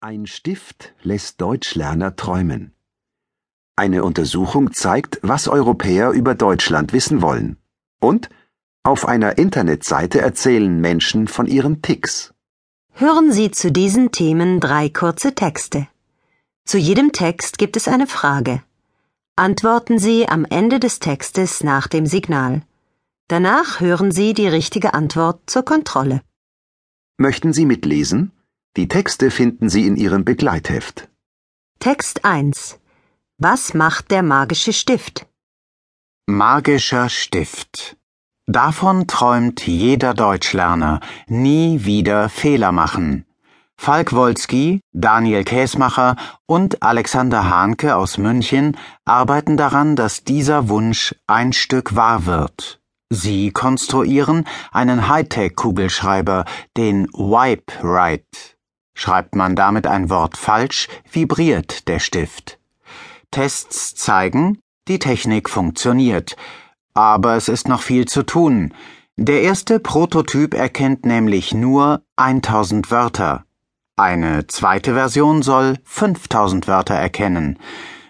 Ein Stift lässt Deutschlerner träumen. Eine Untersuchung zeigt, was Europäer über Deutschland wissen wollen. Und auf einer Internetseite erzählen Menschen von ihren Ticks. Hören Sie zu diesen Themen drei kurze Texte. Zu jedem Text gibt es eine Frage. Antworten Sie am Ende des Textes nach dem Signal. Danach hören Sie die richtige Antwort zur Kontrolle. Möchten Sie mitlesen? Die Texte finden Sie in Ihrem Begleitheft. Text 1. Was macht der magische Stift? Magischer Stift. Davon träumt jeder Deutschlerner. Nie wieder Fehler machen. Falk Wolski, Daniel Käsmacher und Alexander Hahnke aus München arbeiten daran, dass dieser Wunsch ein Stück wahr wird. Sie konstruieren einen Hightech-Kugelschreiber, den Wipe Right. Schreibt man damit ein Wort falsch, vibriert der Stift. Tests zeigen, die Technik funktioniert. Aber es ist noch viel zu tun. Der erste Prototyp erkennt nämlich nur 1000 Wörter. Eine zweite Version soll 5000 Wörter erkennen.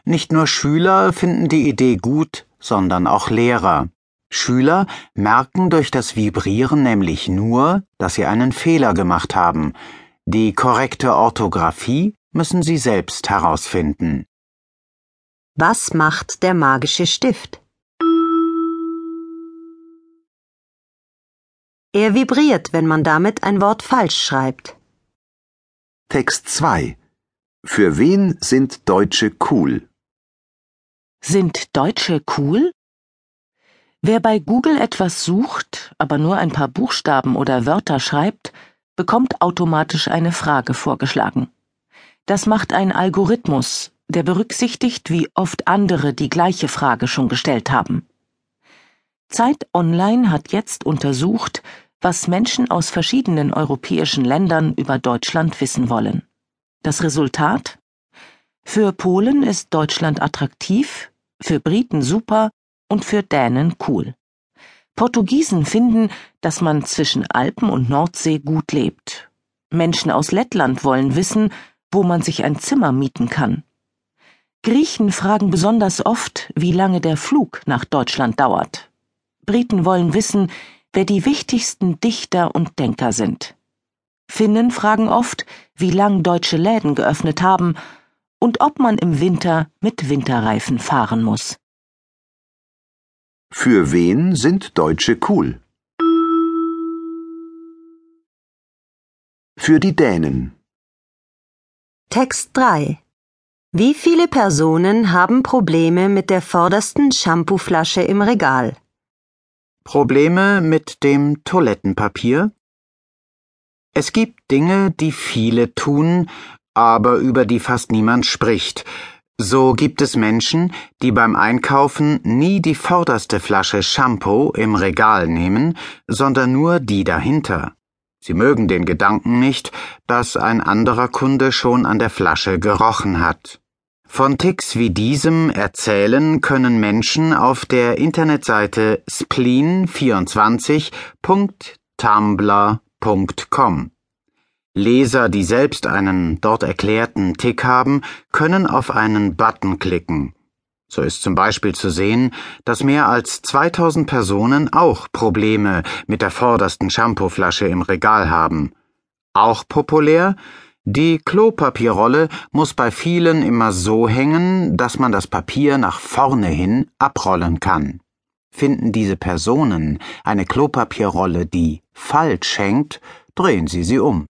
Nicht nur Schüler finden die Idee gut, sondern auch Lehrer. Schüler merken durch das Vibrieren nämlich nur, dass sie einen Fehler gemacht haben. Die korrekte Orthographie müssen Sie selbst herausfinden. Was macht der magische Stift? Er vibriert, wenn man damit ein Wort falsch schreibt. Text 2. Für wen sind Deutsche cool? Sind Deutsche cool? Wer bei Google etwas sucht, aber nur ein paar Buchstaben oder Wörter schreibt, bekommt automatisch eine Frage vorgeschlagen. Das macht ein Algorithmus, der berücksichtigt, wie oft andere die gleiche Frage schon gestellt haben. Zeit Online hat jetzt untersucht, was Menschen aus verschiedenen europäischen Ländern über Deutschland wissen wollen. Das Resultat? Für Polen ist Deutschland attraktiv, für Briten super und für Dänen cool. Portugiesen finden, dass man zwischen Alpen und Nordsee gut lebt. Menschen aus Lettland wollen wissen, wo man sich ein Zimmer mieten kann. Griechen fragen besonders oft, wie lange der Flug nach Deutschland dauert. Briten wollen wissen, wer die wichtigsten Dichter und Denker sind. Finnen fragen oft, wie lang deutsche Läden geöffnet haben und ob man im Winter mit Winterreifen fahren muss. Für wen sind Deutsche cool? Für die Dänen. Text 3. Wie viele Personen haben Probleme mit der vordersten Shampooflasche im Regal? Probleme mit dem Toilettenpapier? Es gibt Dinge, die viele tun, aber über die fast niemand spricht, so gibt es Menschen, die beim Einkaufen nie die vorderste Flasche Shampoo im Regal nehmen, sondern nur die dahinter. Sie mögen den Gedanken nicht, dass ein anderer Kunde schon an der Flasche gerochen hat. Von Ticks wie diesem erzählen können Menschen auf der Internetseite spleen24.tumblr.com. Leser, die selbst einen dort erklärten Tick haben, können auf einen Button klicken. So ist zum Beispiel zu sehen, dass mehr als 2000 Personen auch Probleme mit der vordersten Shampooflasche im Regal haben. Auch populär, die Klopapierrolle muss bei vielen immer so hängen, dass man das Papier nach vorne hin abrollen kann. Finden diese Personen eine Klopapierrolle, die falsch hängt, drehen Sie sie um.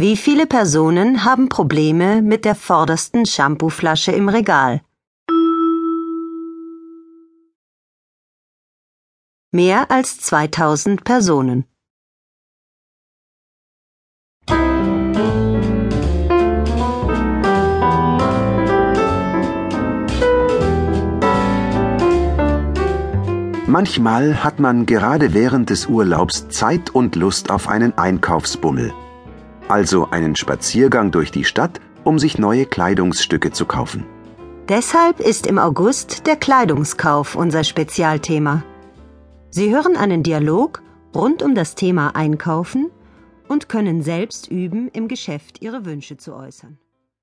Wie viele Personen haben Probleme mit der vordersten Shampooflasche im Regal? Mehr als 2000 Personen. Manchmal hat man gerade während des Urlaubs Zeit und Lust auf einen Einkaufsbummel also einen Spaziergang durch die Stadt, um sich neue Kleidungsstücke zu kaufen. Deshalb ist im August der Kleidungskauf unser Spezialthema. Sie hören einen Dialog rund um das Thema Einkaufen und können selbst üben, im Geschäft ihre Wünsche zu äußern.